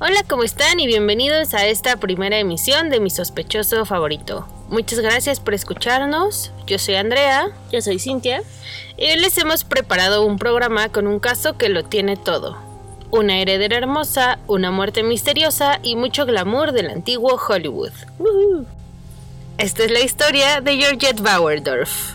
Hola, ¿cómo están? Y bienvenidos a esta primera emisión de mi sospechoso favorito. Muchas gracias por escucharnos. Yo soy Andrea. Yo soy Cintia. Y hoy les hemos preparado un programa con un caso que lo tiene todo. Una heredera hermosa, una muerte misteriosa y mucho glamour del antiguo Hollywood. Esta es la historia de Georgette Bauerdorf.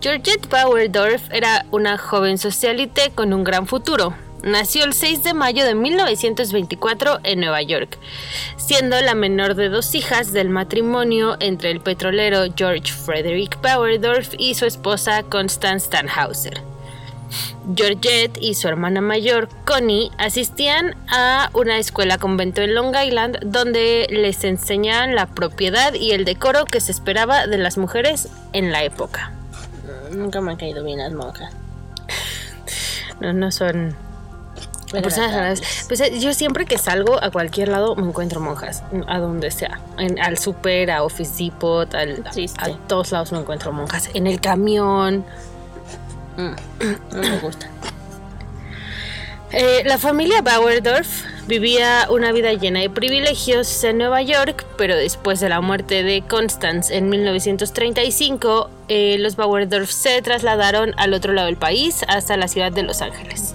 Georgette Bauerdorf era una joven socialite con un gran futuro. Nació el 6 de mayo de 1924 en Nueva York, siendo la menor de dos hijas del matrimonio entre el petrolero George Frederick Bauerdorf y su esposa Constance Tannhauser. Georgette y su hermana mayor, Connie, asistían a una escuela convento en Long Island donde les enseñaban la propiedad y el decoro que se esperaba de las mujeres en la época. Nunca me han caído bien las monjas. No, no son personas Pues eh, yo siempre que salgo a cualquier lado me encuentro monjas, a donde sea. al super, a Office Depot, al, a todos lados me encuentro monjas. En el camión. Mm, no me gusta. Eh, la familia Bauerdorf vivía una vida llena de privilegios en Nueva York, pero después de la muerte de Constance en 1935, eh, los Bauerdorf se trasladaron al otro lado del país, hasta la ciudad de Los Ángeles.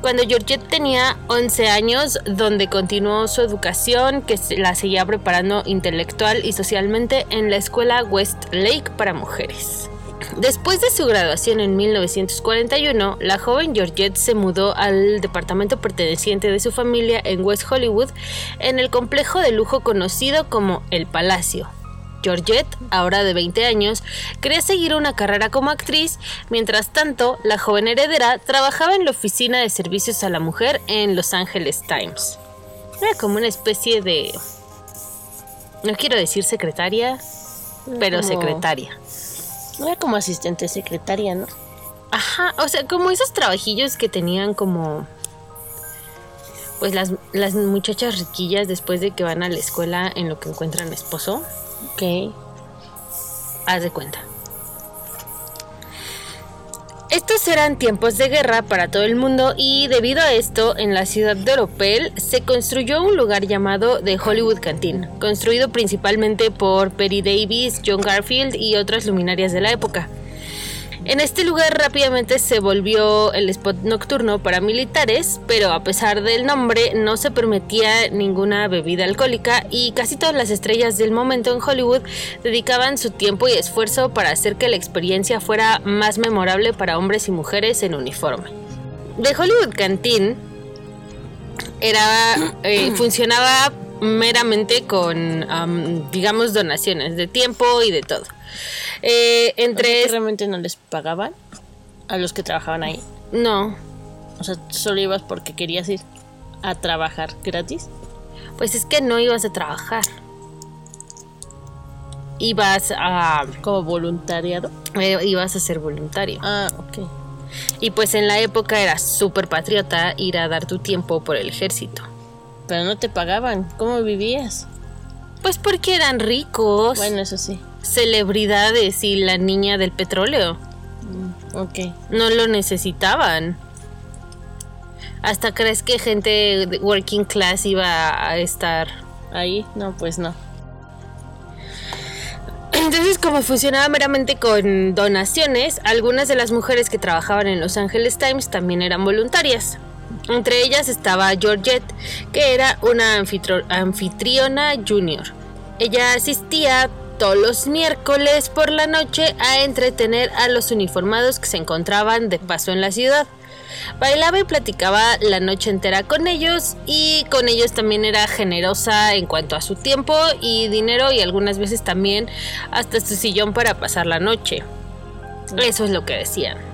Cuando Georgette tenía 11 años, donde continuó su educación, que la seguía preparando intelectual y socialmente en la escuela Westlake para mujeres. Después de su graduación en 1941, la joven Georgette se mudó al departamento perteneciente de su familia en West Hollywood, en el complejo de lujo conocido como El Palacio. Georgette, ahora de 20 años, quería seguir una carrera como actriz, mientras tanto, la joven heredera trabajaba en la oficina de servicios a la mujer en Los Angeles Times. Era como una especie de... No quiero decir secretaria, pero secretaria. Era como asistente secretaria, ¿no? Ajá, o sea, como esos trabajillos que tenían como... Pues las, las muchachas riquillas después de que van a la escuela en lo que encuentran esposo. Ok. Haz de cuenta. Estos eran tiempos de guerra para todo el mundo y debido a esto, en la ciudad de Oropel se construyó un lugar llamado The Hollywood Canteen, construido principalmente por Perry Davis, John Garfield y otras luminarias de la época. En este lugar rápidamente se volvió el spot nocturno para militares, pero a pesar del nombre no se permitía ninguna bebida alcohólica y casi todas las estrellas del momento en Hollywood dedicaban su tiempo y esfuerzo para hacer que la experiencia fuera más memorable para hombres y mujeres en uniforme. The Hollywood Canteen era, eh, funcionaba meramente con, digamos, donaciones de tiempo y de todo. Eh, entre... ¿Realmente no les pagaban a los que trabajaban ahí? No. O sea, solo ibas porque querías ir a trabajar gratis. Pues es que no ibas a trabajar. Ibas a... Como voluntariado. Eh, ibas a ser voluntario. Ah, ok. Y pues en la época era súper patriota ir a dar tu tiempo por el ejército. Pero no te pagaban. ¿Cómo vivías? Pues porque eran ricos. Bueno, eso sí celebridades y la niña del petróleo. Mm, ok. No lo necesitaban. ¿Hasta crees que gente de working class iba a estar ahí? No, pues no. Entonces, como funcionaba meramente con donaciones, algunas de las mujeres que trabajaban en Los Angeles Times también eran voluntarias. Entre ellas estaba Georgette, que era una anfitriona junior. Ella asistía todos los miércoles por la noche a entretener a los uniformados que se encontraban de paso en la ciudad. Bailaba y platicaba la noche entera con ellos y con ellos también era generosa en cuanto a su tiempo y dinero y algunas veces también hasta su sillón para pasar la noche. Eso es lo que decían.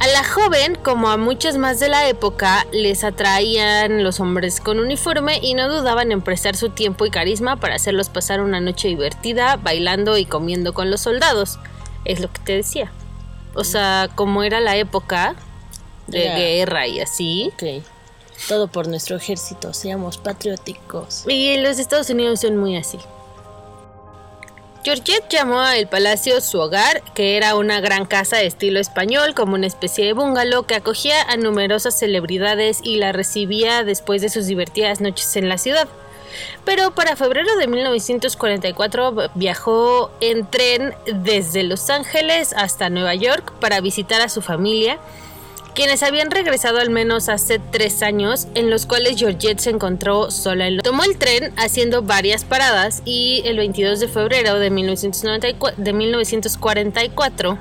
A la joven, como a muchos más de la época, les atraían los hombres con uniforme y no dudaban en prestar su tiempo y carisma para hacerlos pasar una noche divertida, bailando y comiendo con los soldados. Es lo que te decía. O sea, como era la época de guerra y así. Ok. Todo por nuestro ejército, seamos patrióticos. Y los Estados Unidos son muy así. Georgette llamó a el palacio su hogar, que era una gran casa de estilo español, como una especie de bungalow que acogía a numerosas celebridades y la recibía después de sus divertidas noches en la ciudad. Pero para febrero de 1944 viajó en tren desde Los Ángeles hasta Nueva York para visitar a su familia, quienes habían regresado al menos hace tres años, en los cuales Georgette se encontró sola en Tomó el tren haciendo varias paradas y el 22 de febrero de, 1994 de 1944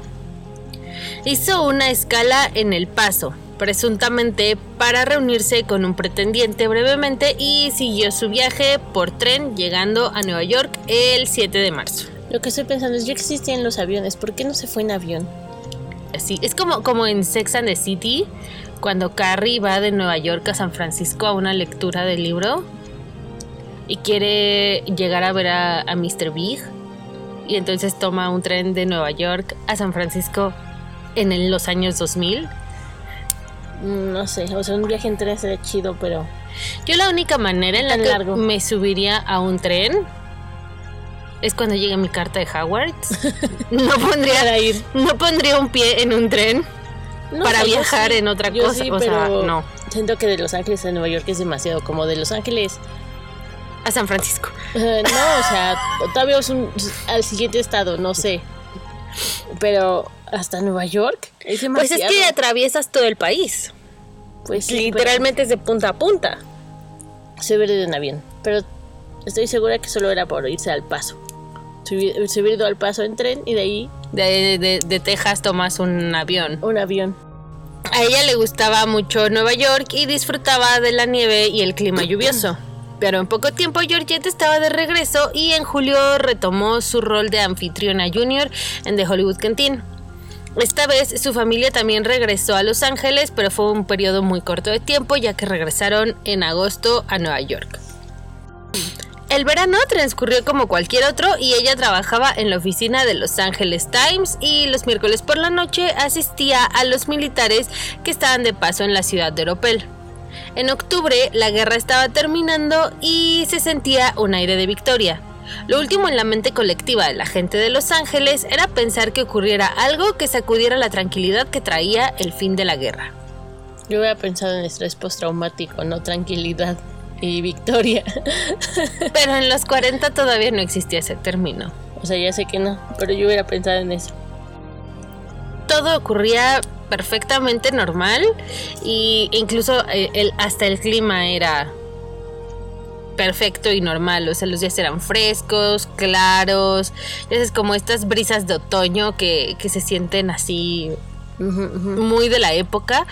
hizo una escala en El Paso, presuntamente para reunirse con un pretendiente brevemente y siguió su viaje por tren llegando a Nueva York el 7 de marzo. Lo que estoy pensando es, ya existían los aviones, ¿por qué no se fue en avión? Así, es como, como en Sex and the City, cuando Carrie va de Nueva York a San Francisco a una lectura del libro y quiere llegar a ver a, a Mr. Big y entonces toma un tren de Nueva York a San Francisco en el- los años 2000. Mm, No sé, o sea, un viaje en tren sería chido, pero... Yo la única manera en la que largo. me subiría a un tren es cuando llegue mi carta de Howard. No pondría, ir. no pondría un pie en un tren No, para viajar sí, en otra cosa. sí, o sea, pero no. Siento que de Los Ángeles a Nueva York es demasiado, como de Los Ángeles... A San Francisco. no, o sea, todavía es un, al siguiente estado, no sé. Pero hasta Nueva York es Pues es que atraviesas todo el país. Pues sí, Literalmente es de punta a punta. se hubiera ido en avión. Pero estoy segura que solo era por irse al paso. Ido al paso en tren y de ahí De, de- de Texas tomas un avión. un avión. A ella le gustaba mucho Nueva York y disfrutaba de la nieve y el clima lluvioso. Pero en poco tiempo Georgette estaba de regreso y en julio retomó su rol de anfitriona junior en The Hollywood Canteen. Esta vez su familia también regresó a Los Ángeles, pero fue un periodo muy corto de tiempo ya que regresaron en agosto a Nueva York. El verano transcurrió como cualquier otro y ella trabajaba en la oficina de Los Angeles Times y los miércoles por la noche asistía a los militares que estaban de paso en la ciudad de Oropel. En octubre la guerra estaba terminando y se sentía un aire de victoria. Lo último en la mente colectiva de la gente de Los Ángeles era pensar que ocurriera algo que sacudiera la tranquilidad que traía el fin de la guerra. Yo hubiera pensado en estrés postraumático, no tranquilidad y victoria. Pero en los 40 todavía no existía ese término. o sea, ya sé que no, pero yo hubiera pensado en eso. todo ocurría perfectamente normal y incluso eh, el, hasta el clima era perfecto y normal, o sea, los días eran frescos, claros, ya sabes, como estas brisas de otoño que, que se sienten así Muy de la época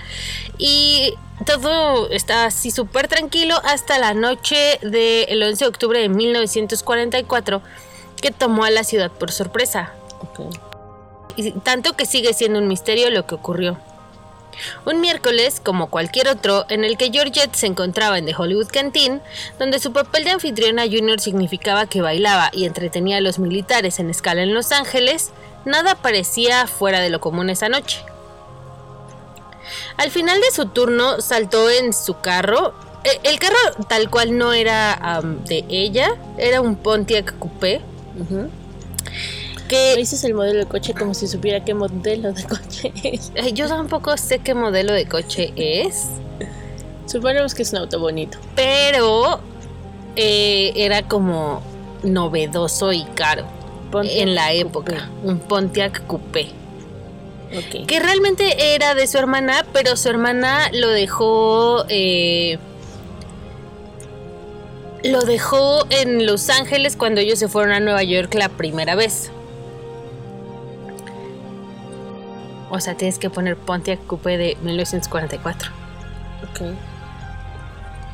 y todo está así súper tranquilo hasta la noche del 11 de octubre de 1944 que tomó a la ciudad por sorpresa y tanto que sigue siendo un misterio lo que ocurrió. Un miércoles, como cualquier otro, en el que Georgette se encontraba en The Hollywood Canteen, donde su papel de anfitriona junior significaba que bailaba y entretenía a los militares en escala en Los Ángeles, nada parecía fuera de lo común esa noche. Al final de su turno saltó en su carro. E- El carro tal cual no era de ella, era un Pontiac Coupé. Ujú. Que Dices el modelo de coche como si supiera qué modelo de coche es. Ay, Yo tampoco sé qué modelo de coche es, Suponemos que es un auto bonito. pero eh, era como novedoso y caro Pontiac en la Coupé. época. Un Pontiac Coupé. Que realmente era de su hermana, pero su hermana lo dejó. eh, lo dejó en Los Ángeles cuando ellos se fueron a Nueva York la primera vez. O sea, tienes que poner Pontiac Coupé de 1944. Ok.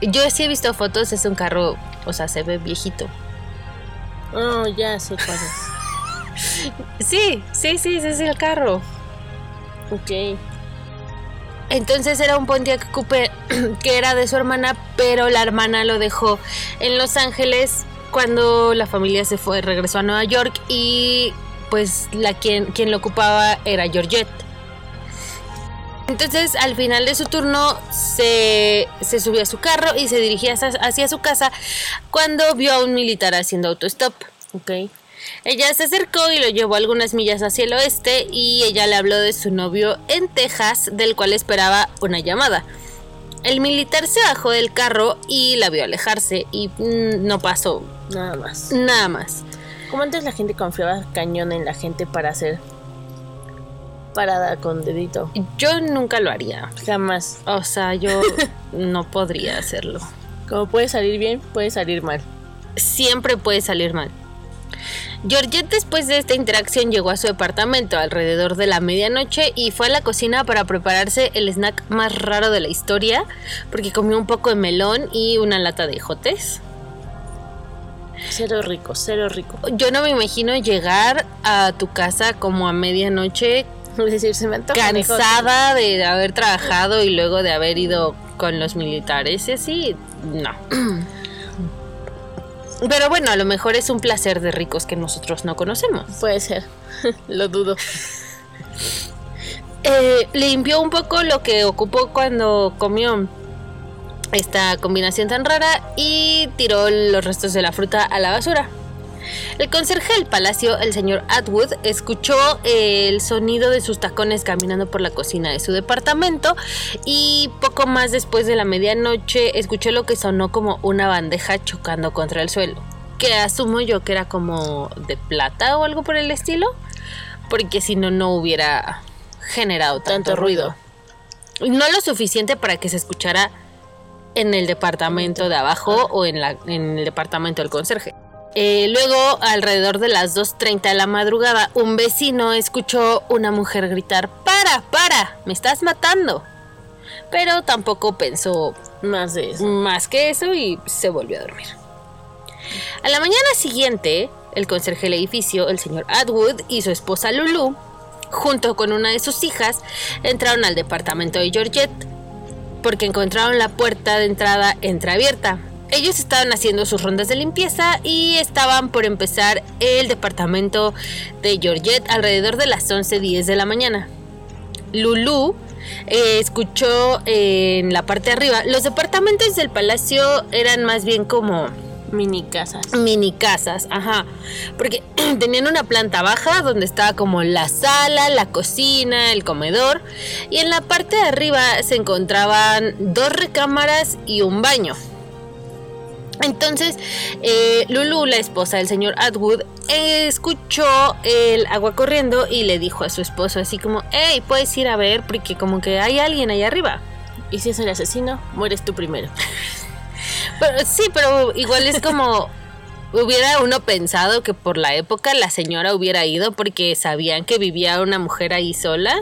Yo sí he visto fotos, es un carro, o sea, se ve viejito. Oh, ya sé cuál es. Sí, sí, sí, ese es el carro. Ok. Entonces era un Pontiac Coupé que era de su hermana, pero la hermana lo dejó en Los Ángeles cuando la familia se fue, regresó a Nueva York y pues la quien, quien lo ocupaba era Georgette. Entonces al final de su turno se, se subió a su carro y se dirigía hacia, hacia su casa cuando vio a un militar haciendo autostop. Ok. Ella se acercó y lo llevó algunas millas hacia el oeste y ella le habló de su novio en Texas, del cual esperaba una llamada. El militar se bajó del carro y la vio alejarse y mm, no pasó Nada más. nada más. Como antes la gente confiaba cañón en la gente para hacer parada con dedito. Yo nunca lo haría. Jamás. O sea, yo no podría hacerlo. Como puede salir bien, puede salir mal. Siempre puede salir mal. Georgette después de esta interacción llegó a su departamento alrededor de la medianoche y fue a la cocina para prepararse el snack más raro de la historia porque comió un poco de melón y una lata de jotes. Cero rico, cero rico. Yo no me imagino llegar a tu casa como a medianoche Es decir, se me antoja cansada de haber trabajado y luego de haber ido con los militares y así, no. Pero bueno, a lo mejor es un placer de ricos que nosotros no conocemos. Puede ser. Lo dudo. Eh, limpió un poco lo que ocupó cuando comió esta combinación tan rara y tiró los restos de la fruta a la basura. El conserje del palacio, el señor Atwood, escuchó el sonido de sus tacones caminando por la cocina de su departamento y poco más después de la medianoche escuchó lo que sonó como una bandeja chocando contra el suelo, que asumo yo que era como de plata o algo por el estilo, porque si no, no hubiera generado tanto, Tanto ruido. ruido. No lo suficiente para que se escuchara en el departamento de abajo o en, la, en el departamento del conserje. Eh, luego, alrededor de las 2.30 de la madrugada, un vecino escuchó una mujer gritar, ¡Para, para! ¡Me estás matando! Pero tampoco pensó Más de eso. más que eso y se volvió a dormir. A la mañana siguiente, el conserje del edificio, el señor Atwood y su esposa Lulu, junto con una de sus hijas, entraron al departamento de Georgette porque encontraron la puerta de entrada entreabierta. Ellos estaban haciendo sus rondas de limpieza y estaban por empezar el departamento de Georgette alrededor de las 11.10 de la mañana. Lulu eh, escuchó eh, en la parte de arriba. Los departamentos del palacio eran más bien como Mini casas. mini casas, ajá. Porque tenían una planta baja donde estaba como la sala, la cocina, el comedor. Y en la parte de arriba se encontraban dos recámaras y un baño. Entonces, eh, Lulu, la esposa del señor Atwood, escuchó el agua corriendo y le dijo a su esposo así como, hey, puedes ir a ver porque como que hay alguien ahí arriba. Y si es el asesino, mueres tú primero. Pero, sí, pero igual es como hubiera uno pensado que por la época la señora hubiera ido porque sabían que vivía una mujer ahí sola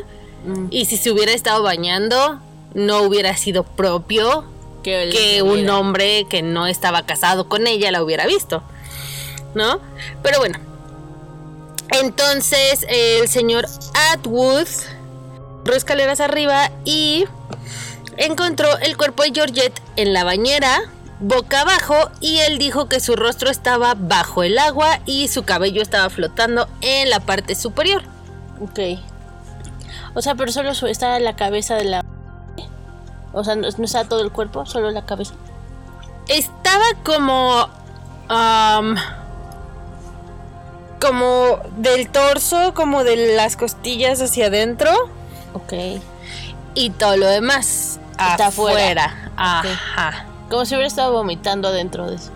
Mm. y si se hubiera estado bañando no hubiera sido propio Que, él que se un hombre que no estaba casado con ella la hubiera visto, ¿no? Pero bueno, entonces el señor Atwood corrió escaleras arriba y encontró el cuerpo de Georgette en la bañera, boca abajo, y él dijo que su rostro estaba bajo el agua y su cabello estaba flotando en la parte superior. Ok. O sea, pero solo está la cabeza de la. O sea, no, no está todo el cuerpo, solo la cabeza. Estaba como... am, como del torso, como de las costillas hacia adentro Ok. y todo lo demás Está afuera. afuera. Ajá. Como si hubiera estado vomitando adentro de eso.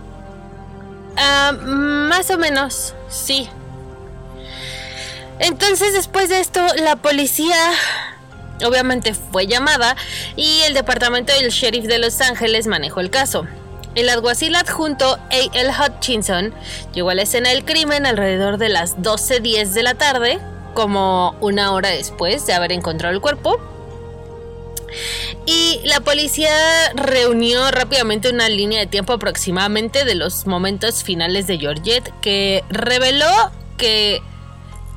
Más o menos, sí. Entonces, después de esto, la policía obviamente fue llamada y el departamento del sheriff de Los Ángeles manejó el caso. El alguacil adjunto A.L. Hutchinson llegó a la escena del crimen alrededor de las 12.10 de la tarde, como una hora después de haber encontrado el cuerpo. Y la policía reunió rápidamente una línea de tiempo aproximadamente de los momentos finales de Georgette que reveló que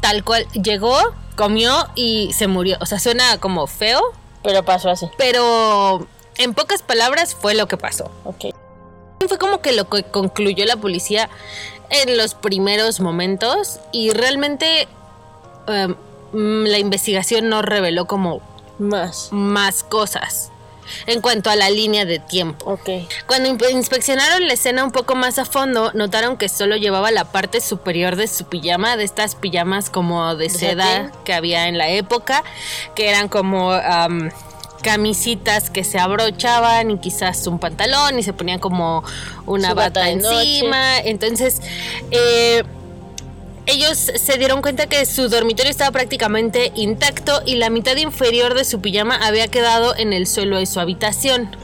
tal cual llegó, comió y se murió. O sea, suena como feo, Pero pasó así. Pero en pocas palabras fue lo que pasó. Ok. Fue como que lo que concluyó la policía en los primeros momentos y realmente em, la investigación no reveló como Más. más cosas en cuanto a la línea de tiempo. Ok. Cuando inspeccionaron la escena un poco más a fondo, notaron que solo llevaba la parte superior de su pijama, de estas pijamas como de ¿De seda que había en la época, que eran como am, camisitas que se abrochaban y quizás un pantalón y se ponían como una bata bata de noche. encima. Entonces, eh, ellos se dieron cuenta que su dormitorio estaba prácticamente intacto y la mitad inferior de su pijama había quedado en el suelo de su habitación.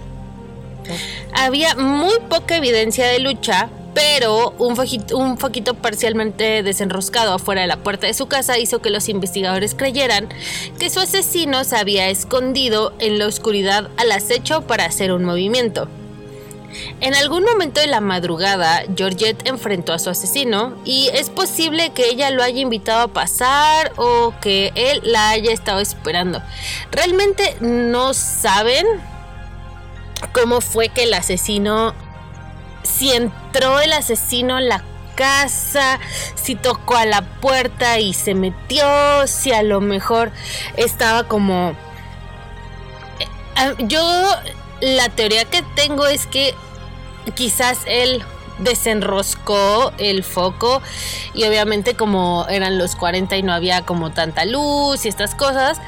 Había muy poca evidencia de lucha, pero un foquito, parcialmente desenroscado afuera de la puerta de su casa hizo que los investigadores creyeran que su asesino se había escondido en la oscuridad al acecho para hacer un movimiento. En algún momento de la madrugada, Georgette enfrentó a su asesino y es posible que ella lo haya invitado a pasar o que él la haya estado esperando. Realmente no saben cómo fue que el asesino, si entró el asesino en la casa, si tocó a la puerta y se metió, si a lo mejor estaba como... Eh, ah, Yo la teoría que tengo es que quizás él desenroscó el foco y obviamente como eran los 40 y no había como tanta luz y estas cosas,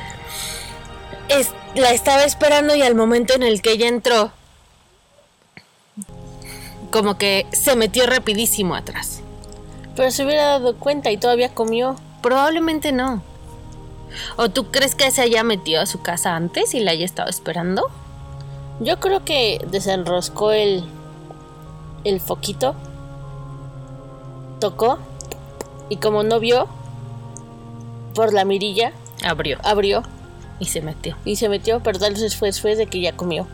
es- la estaba esperando y al momento en el que ella entró, como que se metió rapidísimo atrás. Pero se hubiera dado cuenta y todavía comió. Probablemente no. ¿O tú crees que se haya metido a su casa antes y la haya estado esperando? Yo creo que desenroscó el, el foquito, tocó y como no vio, por la mirilla Abrió abrió y se metió. y se metió, pero tal vez fue después de que ya comió.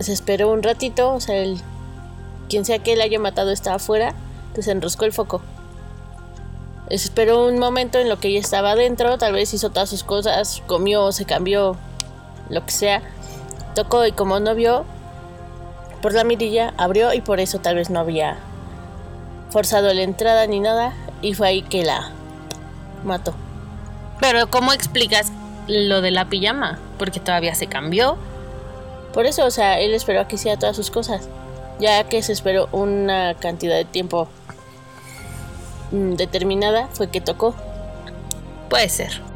Se esperó un ratito, o sea, el, quien sea que él haya matado estaba afuera, desenroscó el foco. Se esperó un momento en lo que ella estaba adentro, tal vez hizo todas sus cosas, comió, se cambió, lo que sea. Tocó y como no vio, por la mirilla abrió y por eso tal vez no había forzado la entrada ni nada y fue ahí que la mató. Pero ¿cómo explicas lo de la pijama? Porque todavía se cambió. Por eso, o sea, él esperó a que hiciera todas sus cosas. Ya que se esperó una cantidad de tiempo mm, determinada, fue que tocó. Puede ser.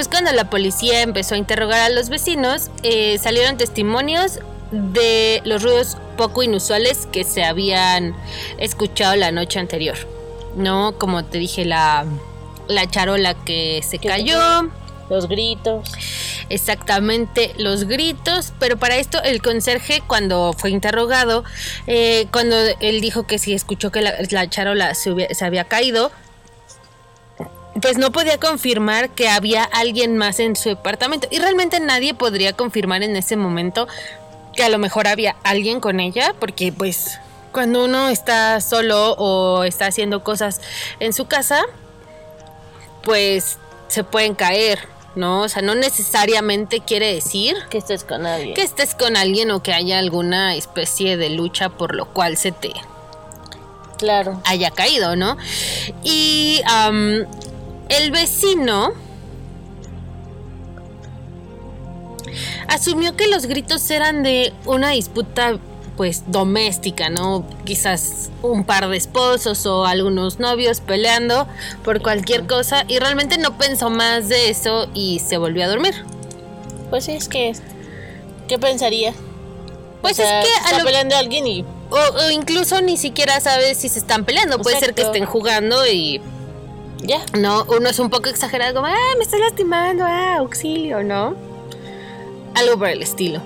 Pues cuando la policía empezó a interrogar a los vecinos, eh, salieron testimonios de los ruidos poco inusuales que se habían escuchado la noche anterior. No, como te dije, la, la charola que se cayó, Los gritos. exactamente los gritos, pero para esto el conserje cuando fue interrogado, eh, cuando él dijo que si escuchó que la, la charola se, hubie- se había caído, pues no podía confirmar que había alguien más en su departamento y realmente nadie podría confirmar en ese momento que a lo mejor había alguien con ella, porque pues cuando uno está solo o está haciendo cosas en su casa, pues se pueden caer, ¿no? O sea, no necesariamente quiere decir Que estés con nadie. que estés con alguien o que haya alguna especie de lucha por lo cual se te Claro. haya caído, ¿no? Y el vecino asumió que los gritos eran de una disputa pues doméstica, ¿no? Quizás un par de esposos o algunos novios peleando por cualquier cosa y realmente no pensó más de eso y se volvió a dormir. Pues es que. ¿Qué pensaría? Pues O sea, es que a está lo- peleando alguien y. o, o incluso ni siquiera sabes si se están peleando, puede ser que estén jugando y Ya. No, uno es un poco exagerado, como, ah, me estás lastimando, ah, auxilio, ¿no? Algo por el estilo.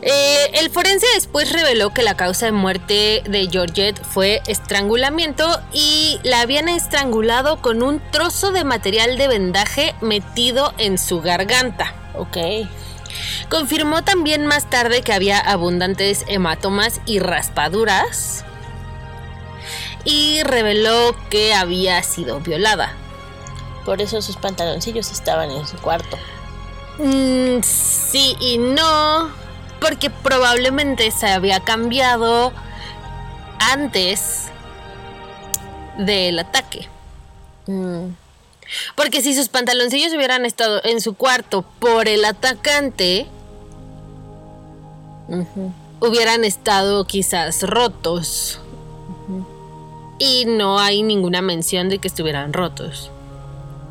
Eh, el forense después reveló que la causa de muerte de Georgette fue estrangulamiento y la habían estrangulado con un trozo de material de vendaje metido en su garganta. Ok. Confirmó también más tarde que había abundantes hematomas y raspaduras. Y reveló que había sido violada. Por eso sus pantaloncillos estaban en su cuarto. Mm, sí y no, porque probablemente se había cambiado antes del ataque. Mm, Porque si sus pantaloncillos hubieran estado en su cuarto por el atacante, hubieran estado quizás rotos. Y no hay ninguna mención de que estuvieran rotos.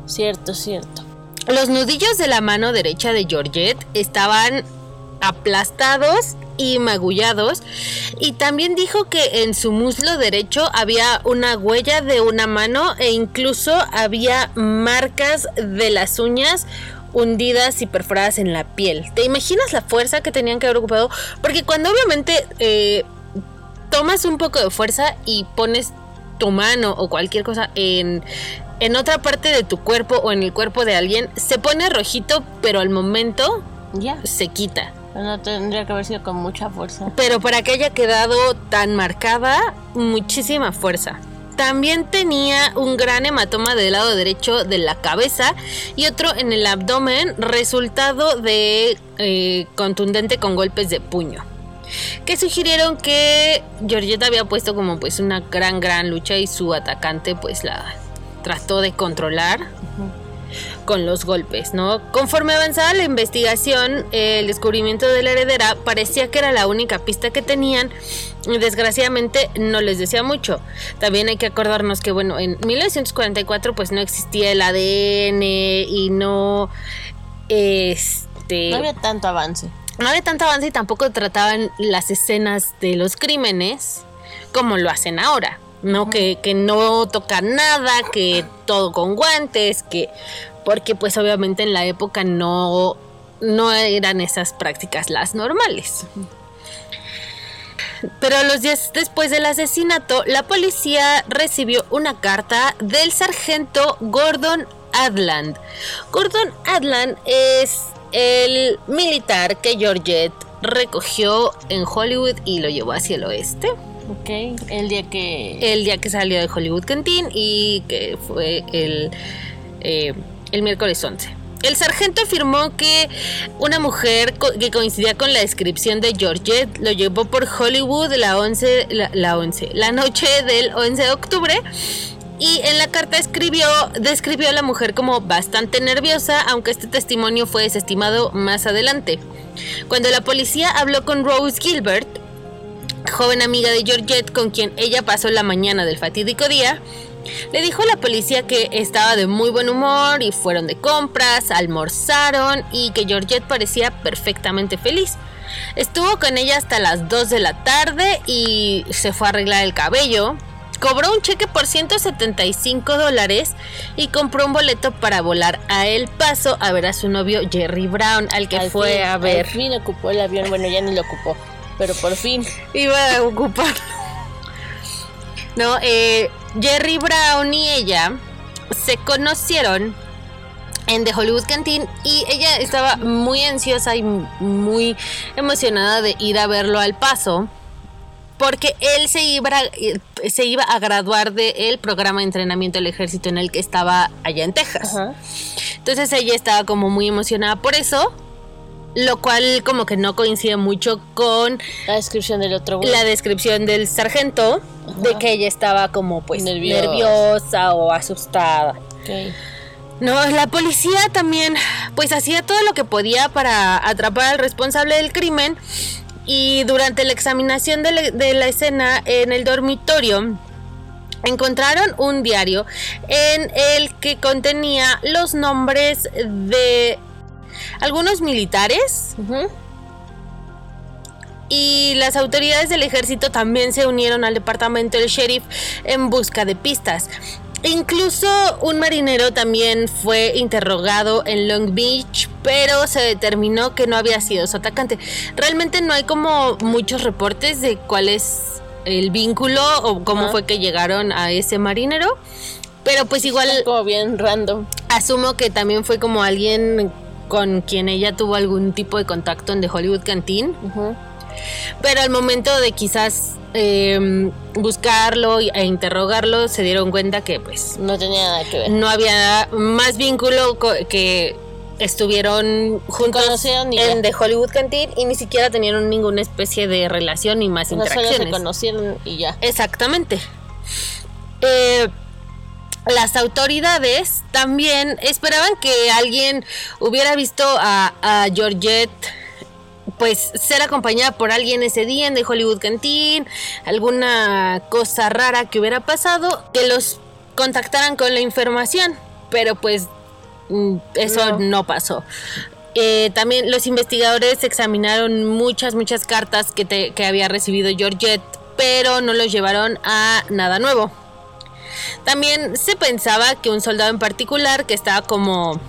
Cierto, cierto. Los nudillos de la mano derecha de Georgette estaban aplastados y magullados y también dijo que en su muslo derecho había una huella de una mano e incluso había marcas de las uñas hundidas y perforadas en la piel. ¿Te imaginas la fuerza que tenían que haber ocupado? Porque cuando obviamente eh, tomas un poco de fuerza y pones tu mano o cualquier cosa en, en otra parte de tu cuerpo o en el cuerpo de alguien, se pone rojito, pero al momento Ya. se quita. No tendría que haber sido con mucha fuerza. Pero para que haya quedado tan marcada, muchísima fuerza. También tenía un gran hematoma del lado derecho de la cabeza y otro en el abdomen, resultado de eh, contundente con golpes de puño. Que sugirieron que Georgette había puesto como pues una gran gran lucha y su atacante pues la trató de controlar con los golpes, ¿no? Conforme avanzaba la investigación, el descubrimiento de la heredera parecía que era la única pista que tenían. Desgraciadamente no les decía mucho. También hay que acordarnos que, bueno, en 1944 pues no existía el ADN y no... Este... No había tanto avance. No había tanto avance y tampoco trataban las escenas de los crímenes como lo hacen ahora. No, que, que no tocan nada, que todo con guantes, que. Porque, pues, obviamente en la época no, no eran esas prácticas las normales. Pero los días después del asesinato, la policía recibió una carta del sargento Gordon Adland. Gordon Adland es el militar que Georgette recogió en Hollywood y lo llevó hacia el oeste. Ok. El día que. El día que salió de Hollywood Canteen y que fue el, eh, el miércoles 11. El sargento afirmó que una mujer co- que coincidía con la descripción de Georgette lo llevó por Hollywood la 11, la, la 11, la noche del 11 de octubre y en la carta escribió, describió a la mujer como bastante nerviosa, aunque este testimonio fue desestimado más adelante. Cuando la policía habló con Rose Gilbert, joven amiga de Georgette con quien ella pasó la mañana del fatídico día, le dijo a la policía que estaba de muy buen humor y fueron de compras, almorzaron y que Georgette parecía perfectamente feliz. Estuvo con ella hasta las 2 de la tarde y se fue a arreglar el cabello. Cobró un cheque por 175 dólares y compró un boleto para volar a El Paso a ver a su novio Jerry Brown, al que al fue fin- a ver. Al fin ocupó el avión. Bueno, ya ni lo ocupó. Pero por fin. iba a ocupar. No, eh, Jerry Brown y ella se conocieron en The Hollywood Canteen y ella estaba muy ansiosa y muy emocionada de ir a verlo al paso porque él se iba a, eh, se iba a graduar del programa de entrenamiento del ejército en el que estaba allá en Texas. Ajá. Entonces ella estaba como muy emocionada por eso, lo cual como que no coincide mucho con La descripción del otro güey. la descripción del sargento de Ajá. que ella estaba como pues Nerviosa. nerviosa o asustada. Ok. No, la policía también pues hacía todo lo que podía para atrapar al responsable del crimen y durante la examinación de la, de la escena en el dormitorio encontraron un diario en el que contenía los nombres de algunos militares y las autoridades del ejército también se unieron al departamento del sheriff en busca de pistas. Incluso un marinero también fue interrogado en Long Beach, pero se determinó que no había sido su atacante. Realmente no hay como muchos reportes de cuál es el vínculo o cómo fue que llegaron a ese marinero, pero pues igual Como bien random. asumo que también fue como alguien con quien ella tuvo algún tipo de contacto en The Hollywood Canteen. Pero al momento de quizás eh, buscarlo e interrogarlo, se dieron cuenta que pues No tenía nada que ver. no había más vínculo que estuvieron juntos en The Hollywood Canteen y ni siquiera tenían ninguna especie de relación ni más O sea, solo se interacciones. conocieron y ya. Exactamente. Eh, las autoridades también esperaban que alguien hubiera visto a, a Georgette pues ser acompañada por alguien ese día en The Hollywood Canteen, alguna cosa rara que hubiera pasado, que los contactaran con la información, pero pues mm, eso No. no, pasó. Eh, también los investigadores examinaron muchas, muchas cartas que, te- que había recibido Georgette, pero no los llevaron a nada nuevo. También se pensaba que un soldado en particular que estaba como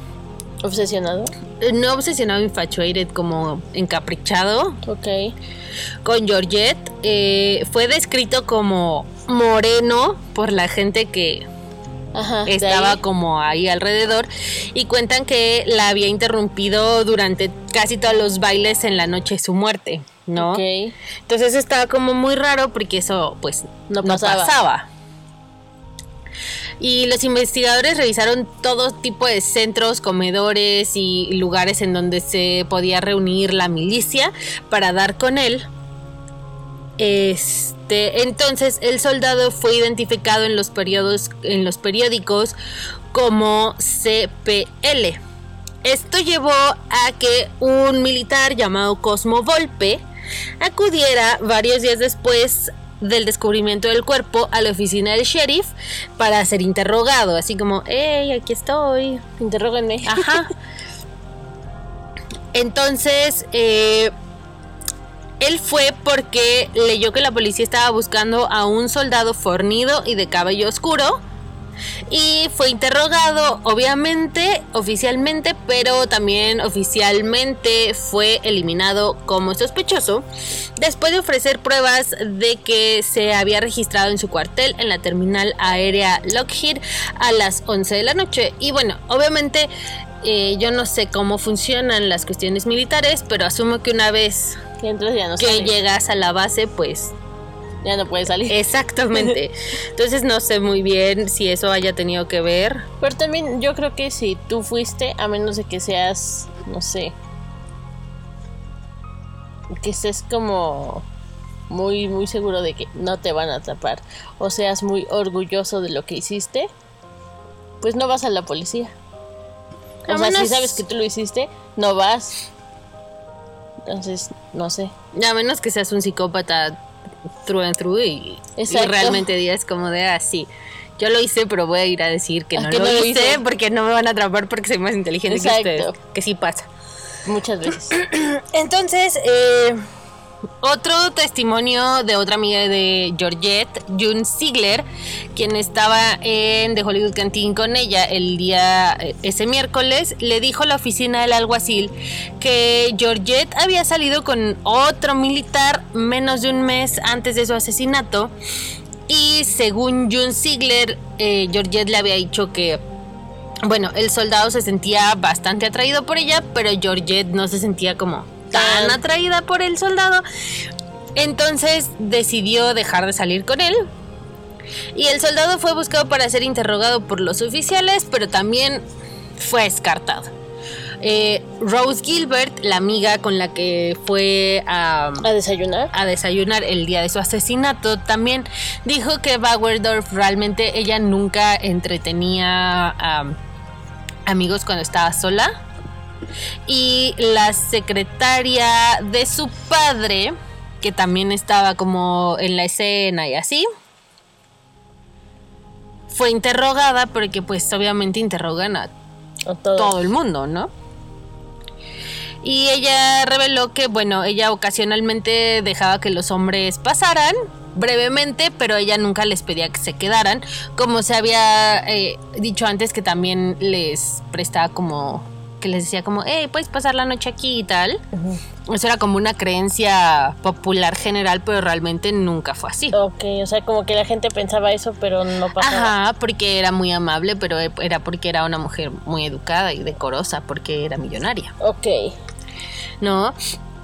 Obsesionado. eh, no obsesionado, infatuated, como encaprichado Ok. con Georgette, eh, fue descrito como moreno por la gente que Ajá. estaba ahí. como ahí alrededor y cuentan que la había interrumpido durante casi todos los bailes en la noche de su muerte, ¿no? Ok. Entonces estaba como muy raro porque eso pues No no, pasaba. Y los investigadores revisaron todo tipo de centros, comedores y lugares en donde se podía reunir la milicia para dar con él. Este, entonces el soldado fue identificado en los periodos, en los periódicos como CPL. Esto llevó a que un militar llamado Cosmo Volpe acudiera varios días después del descubrimiento del cuerpo a la oficina del sheriff para ser interrogado, así como, hey, aquí estoy. Interróguenme. Ajá. Entonces, eh, él fue porque leyó que la policía estaba buscando a un soldado fornido y de cabello oscuro. Y fue interrogado, obviamente, oficialmente, pero también oficialmente fue eliminado como sospechoso después de ofrecer pruebas de que se había registrado en su cuartel en la terminal aérea Lockheed a las 11 de la noche. Y bueno, obviamente eh, yo no sé cómo funcionan las cuestiones militares, pero asumo que una vez Que entras ya no que sales. llegas a la base, pues Ya no puedes salir. exactamente. Entonces no sé muy bien si eso haya tenido que ver. Pero también yo creo que si tú fuiste, a menos de que seas, no sé, que estés como muy, muy seguro de que no te van a atrapar, o seas muy orgulloso de lo que hiciste, pues no vas a la policía. A O sea, si sabes que tú lo hiciste, no vas. Entonces, no sé. A menos que seas un psicópata through and through y, realmente digas como de así. yo lo hice, pero voy a ir a decir que Ah, no que lo no lo hice hice. porque no me van a atrapar porque soy más inteligente Exacto. que ustedes. Que sí pasa. Muchas veces. Entonces, eh, otro testimonio de otra amiga de Georgette, June Ziegler, quien estaba en The Hollywood Canteen con ella el día, eh, ese miércoles, le dijo a la oficina del alguacil que Georgette había salido con otro militar menos de un mes antes de su asesinato. Y según June Ziegler, eh, Georgette le había dicho que bueno, el soldado se sentía bastante atraído por ella, pero Georgette no se sentía como tan atraída por el soldado. Entonces decidió dejar de salir con él. Y el soldado fue buscado para ser interrogado por los oficiales, pero también fue descartado. Eh, Rose Gilbert, la amiga con la que fue a, ¿A desayunar? a desayunar el día de su asesinato, también dijo que Bauerdorf realmente ella nunca entretenía a amigos cuando estaba sola. Y la secretaria de su padre, que también estaba como en la escena y así, fue interrogada porque pues obviamente interrogan a todo el mundo, ¿no? Y ella reveló que, bueno, ella ocasionalmente dejaba que los hombres pasaran brevemente, pero ella nunca les pedía que se quedaran, como se había eh, dicho antes que también les prestaba como, que les decía como, hey, puedes pasar la noche aquí y tal. Eso era como una creencia popular general, pero realmente nunca fue así. Ok, o sea, como que la gente pensaba eso, pero no pasaba. Ajá, porque era muy amable, pero era porque era una mujer muy educada y decorosa, porque era millonaria, Ok. ¿no?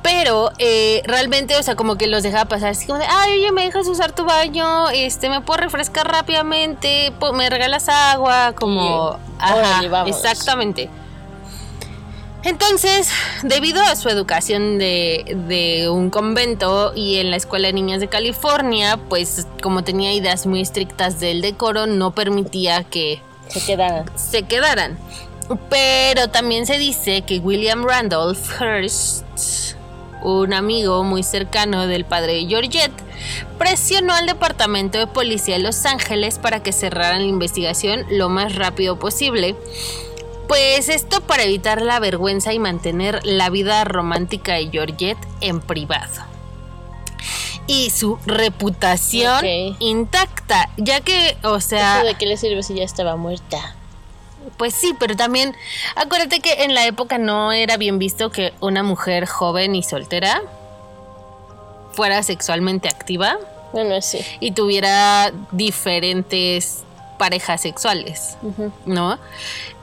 Pero eh, realmente, o sea, como que los dejaba pasar así como de, ay, oye, me dejas usar tu baño, este, me puedo refrescar rápidamente, me regalas agua, como, ajá, órale, exactamente. Entonces, debido a su educación de, de, un convento y en la Escuela de Niñas de California, pues como tenía ideas muy estrictas del decoro, no permitía que se quedaran. Se quedaran. Pero también se dice que William Randolph Hearst, un amigo muy cercano del padre de Georgette, presionó al Departamento de Policía de Los Ángeles para que cerraran la investigación lo más rápido posible. Pues esto para evitar la vergüenza y mantener la vida romántica de Georgette en privado. Y su reputación intacta, ya que, o sea... ¿De qué le sirve si ya estaba muerta? Pues sí, pero también acuérdate que en la época no era bien visto que una mujer joven y soltera fuera sexualmente activa. Bueno, sí. Y tuviera diferentes parejas sexuales, ¿no?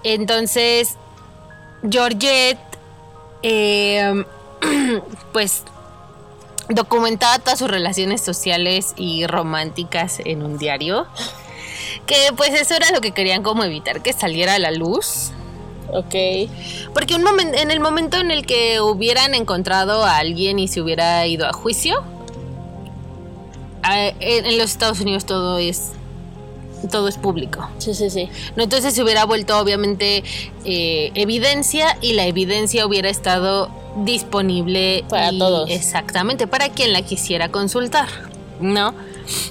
Entonces, Georgette, eh, pues, documentaba todas sus relaciones sociales y románticas en un diario. Que pues eso era lo que querían como evitar que saliera a la luz. Ok. Porque un momento, en el momento en el que hubieran encontrado a alguien y se hubiera ido a juicio, en los Estados Unidos todo es todo es público. Sí, sí, sí. ¿No? Entonces se hubiera vuelto obviamente eh, evidencia y la evidencia hubiera estado disponible para todos. Exactamente, para quien la quisiera consultar, ¿no?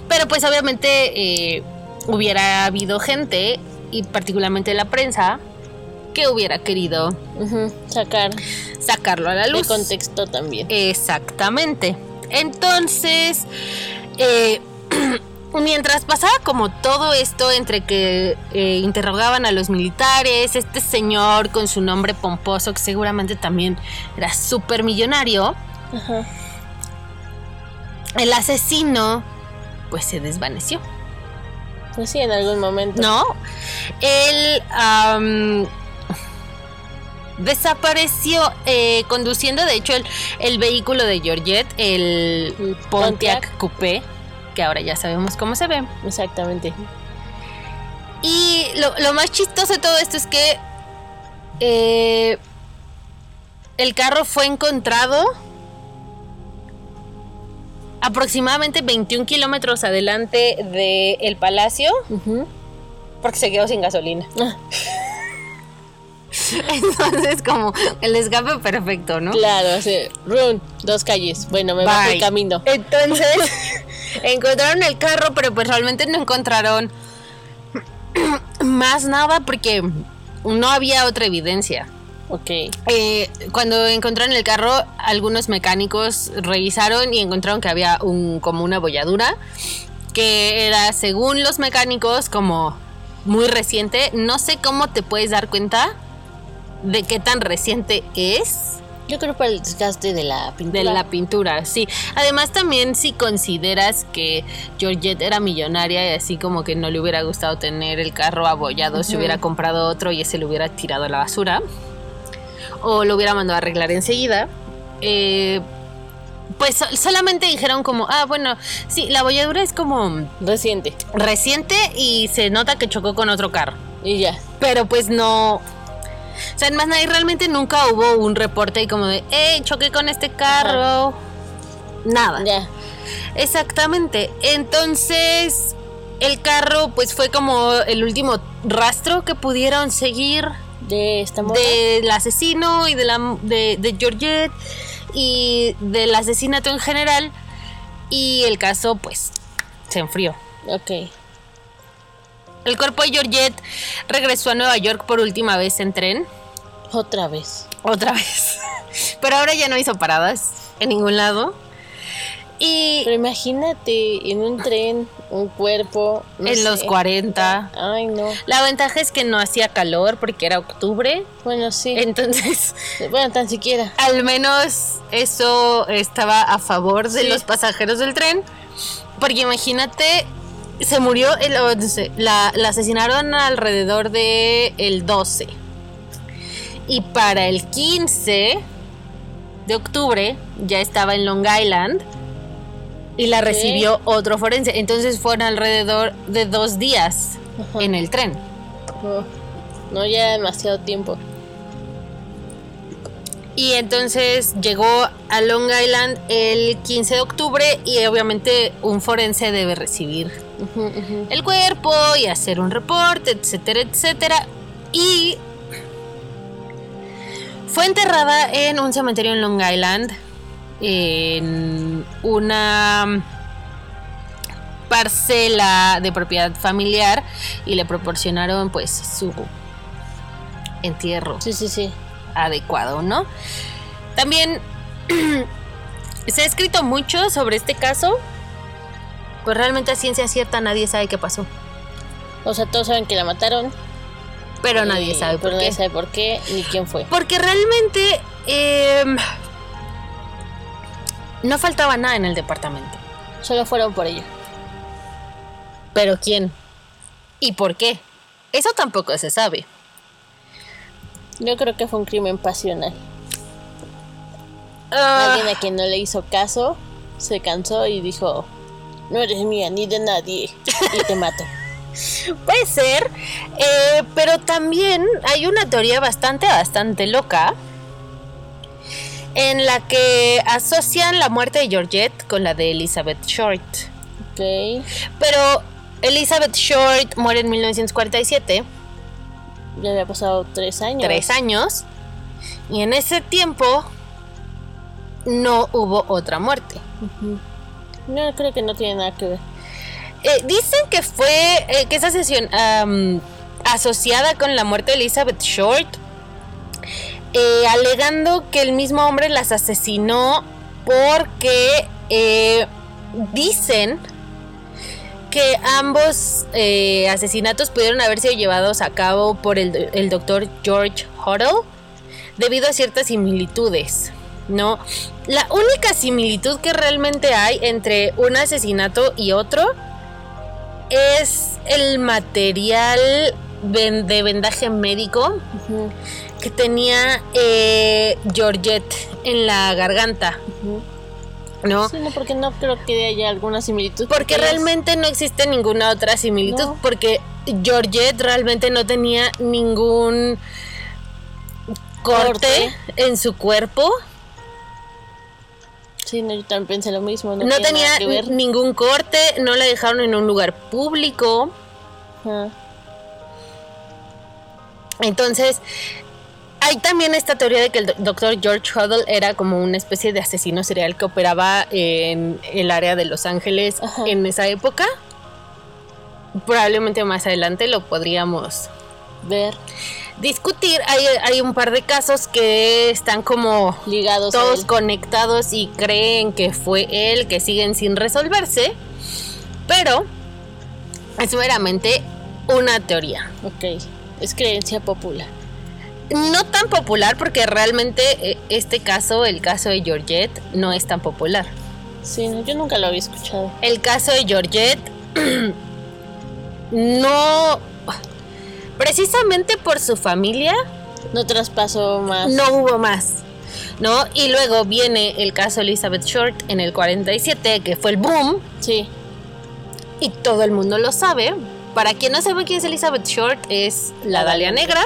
Pero pues obviamente eh, hubiera habido gente, y particularmente la prensa, que hubiera querido sacar sacarlo a la luz. De contexto también. Exactamente. Entonces, eh, mientras pasaba como todo esto entre que eh, interrogaban a los militares, este señor con su nombre pomposo, que seguramente también era súper millonario, el asesino pues se desvaneció. Pues sí, en algún momento. No, él desapareció eh, conduciendo, de hecho, el, vehículo de Georgette, el Pontiac, Pontiac Coupé que ahora ya sabemos cómo se ve. Exactamente. Y lo, más chistoso de todo esto es que eh, el carro fue encontrado aproximadamente 21 kilómetros adelante del palacio porque se quedó sin gasolina. Ah. Entonces, como el escape perfecto, ¿no? Claro, sí. Run, dos calles. Bueno, me va el camino. Entonces, encontraron el carro, pero pues realmente no encontraron más nada porque no había otra evidencia. Ok. Eh, cuando encontraron el carro, algunos mecánicos revisaron y encontraron que había un, como una bolladura que era, según los mecánicos, como muy reciente. No sé cómo te puedes dar cuenta de qué tan reciente es. Yo creo por el desgaste de la pintura. De la pintura, sí. Además también si consideras que Georgette era millonaria y así como que no le hubiera gustado tener el carro abollado, se hubiera comprado otro y ese lo hubiera tirado a la basura. O lo hubiera mandado a arreglar enseguida. Eh, pues solamente dijeron como, ah, bueno, sí, la abolladura es como... Reciente. Reciente y se nota que chocó con otro carro. Y ya. Pero pues no, o sea, en más nadie realmente nunca hubo un reporte y como de, eh, choqué con este carro. Nada. Ya. Exactamente. Entonces, el carro pues fue como el último rastro que pudieron seguir de esta del asesino y de la de, de Georgette y del asesinato en general y el caso pues se enfrió. Ok. El cuerpo de Georgette regresó a Nueva York por última vez en tren. Otra vez. Otra vez. Pero ahora ya no hizo paradas en ningún lado. Y Pero imagínate en un tren, un cuerpo. en los 40. Ay, no. La ventaja es que no hacía calor porque era octubre. Bueno, sí. Entonces. Bueno, tan siquiera. Al menos eso estaba a favor de los pasajeros del tren. Porque imagínate se murió, el, la, la, asesinaron alrededor de el 12. Y para el 15 de octubre ya estaba en Long Island y la recibió otro forense. Entonces fueron alrededor de dos días en el tren. No, no ya demasiado tiempo. Y entonces llegó a Long Island el 15 de octubre y obviamente un forense debe recibir el cuerpo y hacer un reporte, etcétera, etcétera. Y fue enterrada en un cementerio en Long Island, en una parcela de propiedad familiar y le proporcionaron pues su entierro. Sí, sí, sí. Adecuado, ¿no? También se ha escrito mucho sobre este caso, pues realmente a ciencia cierta nadie sabe qué pasó. O sea, todos saben que la mataron. Pero nadie sabe por pero nadie qué. sabe por qué ni quién fue. Porque realmente em, no faltaba nada en el departamento. Solo fueron por ella. ¿Pero quién? ¿Y por qué? Eso tampoco se sabe. Yo creo que fue un crimen pasional. Ah, Alguien a quien no le hizo caso se cansó y dijo: No eres mía ni de nadie. Y te mato. puede ser, eh, pero también hay una teoría bastante, bastante loca en la que asocian la muerte de Georgette con la de Elizabeth Short. Ok. Pero Elizabeth Short muere en 1947, Ya había pasado tres años. tres años, y en ese tiempo no hubo otra muerte. No, creo que no tiene nada que ver. Eh, dicen que fue eh, que esa sesión asociada con la muerte de Elizabeth Short, eh, alegando que el mismo hombre las asesinó porque dicen que ambos asesinatos pudieron haber sido llevados a cabo por el, doctor George Huddle debido a ciertas similitudes. No, la única similitud que realmente hay entre un asesinato y otro es el material de vendaje médico que tenía eh, Georgette en la garganta. ¿no? Sí, no, porque no creo que haya alguna similitud. Porque realmente no existe ninguna otra similitud, No. porque Georgette realmente no tenía ningún corte, Corte. en su cuerpo, Sí, no, yo también pensé lo mismo. No, no, tenía ningún corte, no la dejaron en un lugar público. Ajá. Entonces, hay también esta teoría de que el doctor George Huddle era como una especie de asesino serial que operaba en el área de Los Ángeles Ajá. en esa época. Probablemente más adelante lo podríamos Ver discutir. Hay, hay un par de casos que están como ligados todos conectados y creen que fue él, que siguen sin resolverse. Pero es meramente una teoría. Ok. Es creencia popular. No tan popular porque realmente eh, este caso, el caso de Georgette, no es tan popular. Sí, no, yo nunca lo había escuchado. El caso de Georgette no... Precisamente por su familia No traspasó más. no hubo más. ¿No? Y luego viene el caso Elizabeth Short en el 47, que fue el boom, Sí. y todo el mundo lo sabe. Para quien no sabe quién es Elizabeth Short, es la Dalia Negra.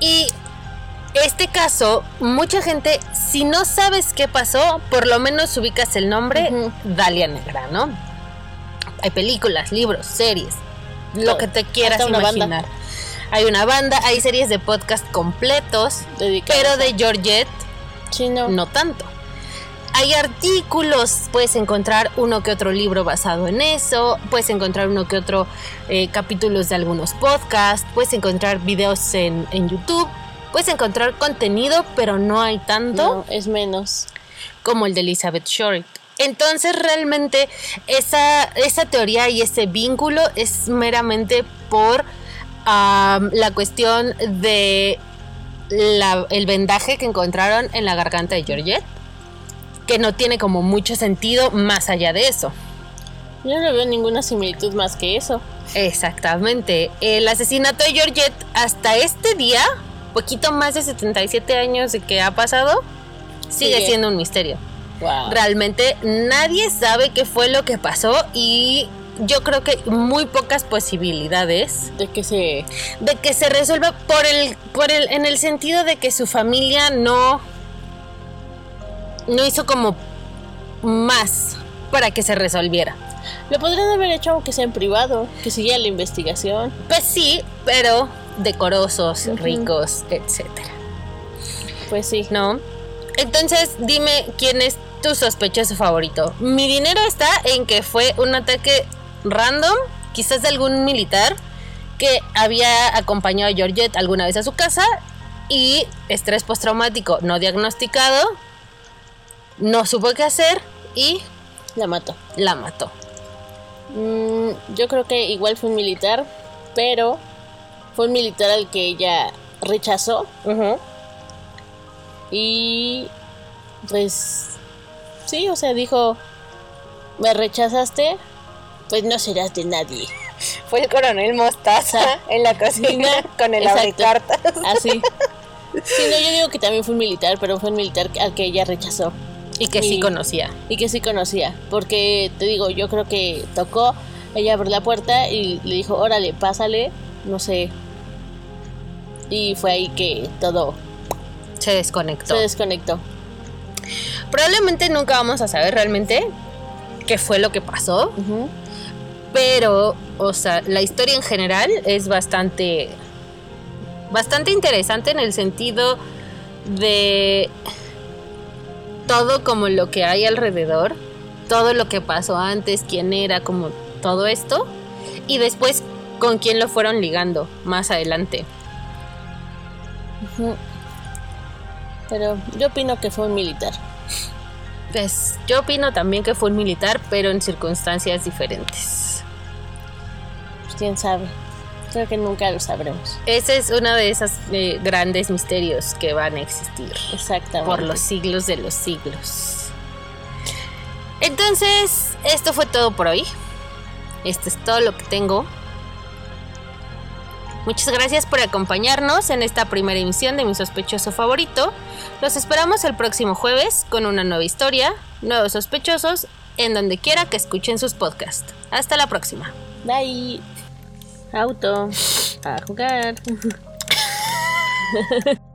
Y este caso, mucha gente, si no sabes qué pasó, por lo menos ubicas el nombre. Dalia Negra, ¿no? Hay películas, libros, series, lo que te quieras Hasta una banda. imaginar. Hay una banda, hay series de podcast completos, Dedicados pero de Georgette Sí, no. no tanto. Hay artículos, puedes encontrar uno que otro libro basado en eso, puedes encontrar uno que otro eh, capítulos de algunos podcasts, puedes encontrar videos en, en YouTube, puedes encontrar contenido, pero no hay tanto No, es menos. como el de Elizabeth Short. Entonces realmente esa, esa teoría y ese vínculo es meramente por am, la cuestión de la- el vendaje que encontraron en la garganta de Georgette, que no tiene como mucho sentido más allá de eso. Yo no veo ninguna similitud más que eso. Exactamente. El asesinato de Georgette hasta este día, poquito más de 77 años de que ha pasado, sigue Sigue. siendo un misterio. Wow. Realmente nadie sabe qué fue lo que pasó y yo creo que muy pocas posibilidades De que se. de que se resuelva por el, por el, en el sentido de que su familia no, no hizo como más para que se resolviera. Lo podrían haber hecho aunque sea en privado, que siguiera la investigación. Pues sí, pero decorosos, ricos, etcétera. Pues sí. ¿No? Entonces, dime quién es tu sospechoso favorito. Mi dinero está en que fue un ataque random, quizás de algún militar que había acompañado a Georgette alguna vez a su casa y estrés postraumático no diagnosticado, no supo qué hacer y La mató. la mató. Mm, yo creo que igual fue un militar, pero fue un militar al que ella rechazó y pues sí, o sea, dijo, me rechazaste, pues no serás de nadie. Fue el coronel Mostaza en la cocina con el Exacto. abrecartas. Así. Sí, no, yo digo que también fue un militar, pero fue un militar al que ella rechazó Y que sí conocía. y que sí conocía, porque te digo, yo creo que tocó, ella abrió la puerta y le dijo, órale, pásale, no sé. Y fue ahí que todo Se desconectó. se desconectó. Probablemente nunca vamos a saber realmente qué fue lo que pasó, pero, o sea, la historia en general es bastante, bastante interesante en el sentido de todo como lo que hay alrededor, todo lo que pasó antes, quién era, como todo esto, y después con quién lo fueron ligando más adelante. Ujú. Pero yo opino que fue un militar. Pues yo opino también que fue un militar, pero en circunstancias diferentes. Pues quién sabe. Creo que nunca lo sabremos. Ese es uno de esos eh, grandes misterios que van a existir Exactamente. por los siglos de los siglos. Entonces, esto fue todo por hoy. Esto es todo lo que tengo. Muchas gracias por acompañarnos en esta primera emisión de Mi sospechoso favorito. Los esperamos el próximo jueves con una nueva historia, nuevos sospechosos, en donde quiera que escuchen sus podcasts. Hasta la próxima. Bye. Auto. A jugar.